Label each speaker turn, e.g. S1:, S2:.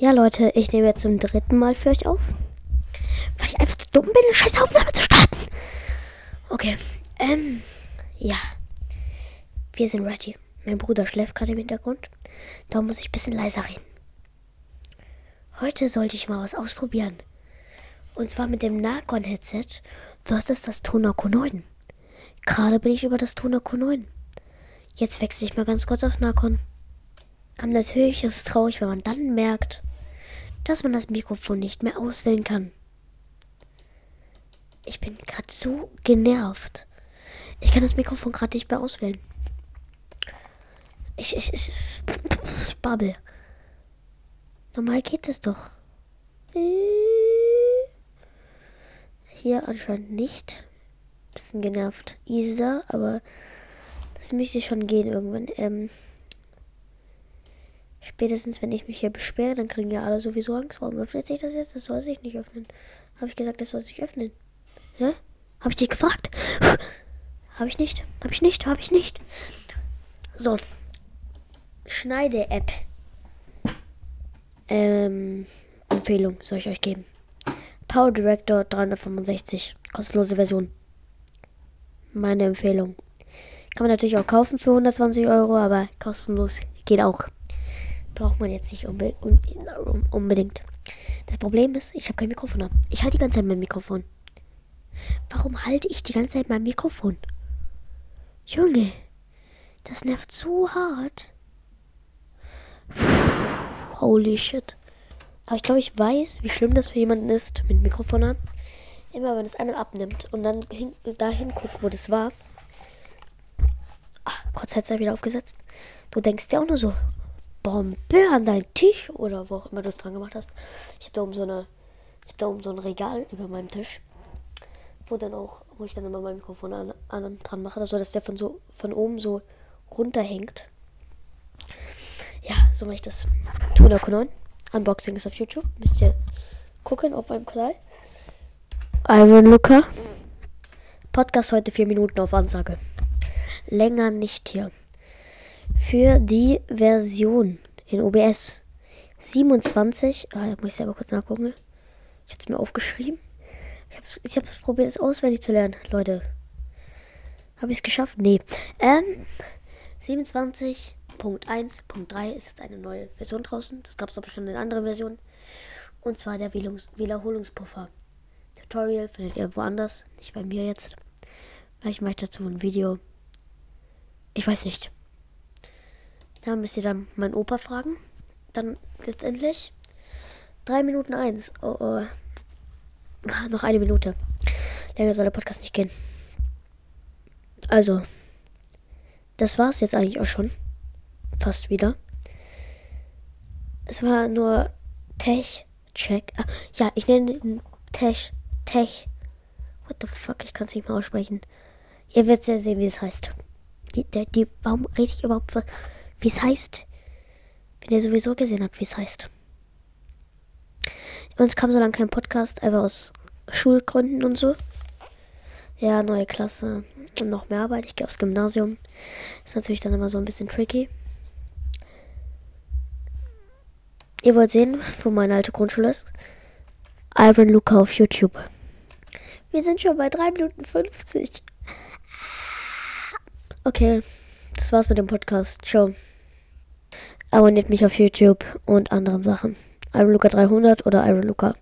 S1: Ja, Leute, ich nehme jetzt zum dritten Mal für euch auf. Weil ich einfach zu dumm bin, eine scheiß Aufnahme zu starten. Okay, ähm, ja. Wir sind ready. Mein Bruder schläft gerade im Hintergrund. Da muss ich ein bisschen leiser reden. Heute sollte ich mal was ausprobieren. Und zwar mit dem Narcon-Headset versus das Tonaco 9. Gerade bin ich über das Tonaco 9. Jetzt wechsle ich mal ganz kurz auf Narcon. Aber natürlich ist es traurig, wenn man dann merkt, dass man das Mikrofon nicht mehr auswählen kann. Ich bin gerade so genervt. Ich kann das Mikrofon gerade nicht mehr auswählen. Ich, ich, ich, ich babbel. Normal geht es doch. Hier anscheinend nicht. Bisschen genervt. Isa, aber das müsste schon gehen irgendwann. Ähm, spätestens, wenn ich mich hier beschwere, dann kriegen ja alle sowieso Angst. Warum öffnet sich das jetzt? Das soll sich nicht öffnen. Habe ich gesagt, das soll sich öffnen? Hä? Habe ich dich gefragt? Habe ich nicht. Habe ich nicht. Habe ich nicht. So. Schneide-App. Ähm, Empfehlung soll ich euch geben. Power Director 365. Kostenlose Version. Meine Empfehlung. Kann man natürlich auch kaufen für 120 Euro, aber kostenlos geht auch. Braucht man jetzt nicht unbe unbedingt. Das Problem ist, ich habe kein Mikrofon. Ich halte die ganze Zeit mein Mikrofon. Warum halte ich die ganze Zeit mein Mikrofon? Junge, das nervt so hart. Holy shit. Aber ich glaube, ich weiß, wie schlimm das für jemanden ist mit Mikrofon haben. Immer wenn es einmal abnimmt und dann hin, dahin guckt, wo das war. Ach, kurz es wieder aufgesetzt. Du denkst dir auch nur so, Bombe an deinen Tisch oder wo auch immer du es dran gemacht hast. Ich habe da oben so eine, ich habe da oben so ein Regal über meinem Tisch, wo dann auch, wo ich dann immer mein Mikrofon an, an dran mache, also dass der von so von oben so runterhängt. Ja, so mache ich das. Tuna Konon. Unboxing ist auf YouTube. Müsst ihr gucken auf meinem Kanal. Iron Luca. Podcast heute vier Minuten auf Ansage. Länger nicht hier. Für die Version in OBS 27. Ah, muss ich selber kurz nachgucken. Ich habe es mir aufgeschrieben. Ich habe hab's probiert, es auswendig zu lernen, Leute. Habe ich es geschafft? Nee. Ähm, 27. Punkt 1.3 ist jetzt eine neue Version draußen. Das gab es aber schon in anderen Versionen. Und zwar der Wiederholungspuffer. Tutorial findet ihr woanders, nicht bei mir jetzt. Vielleicht mache ich dazu ein Video. Ich weiß nicht. Da müsst ihr dann meinen Opa fragen. Dann letztendlich 3 Minuten 1. Oh, oh. Noch eine Minute. Länger soll der Podcast nicht gehen. Also, das war es jetzt eigentlich auch schon fast wieder. Es war nur Tech-Check. Ah, ja, ich nenne den Tech. Tech. What the fuck? Ich kann es nicht mehr aussprechen. Ihr werdet ja sehen, wie es heißt. Die, der, die, warum rede ich überhaupt, wie es heißt? Wenn ihr sowieso gesehen habt, wie es heißt. Uns kam so lange kein Podcast, einfach aus Schulgründen und so. Ja, neue Klasse und noch mehr Arbeit. Ich gehe aufs Gymnasium. Ist natürlich dann immer so ein bisschen tricky. Ihr wollt sehen, wo meine alte Grundschule ist? Iron Luca auf YouTube. Wir sind schon bei 3 Minuten 50. Okay, das war's mit dem Podcast. Ciao. Abonniert mich auf YouTube und anderen Sachen. Iron Luca 300 oder Iron Luca.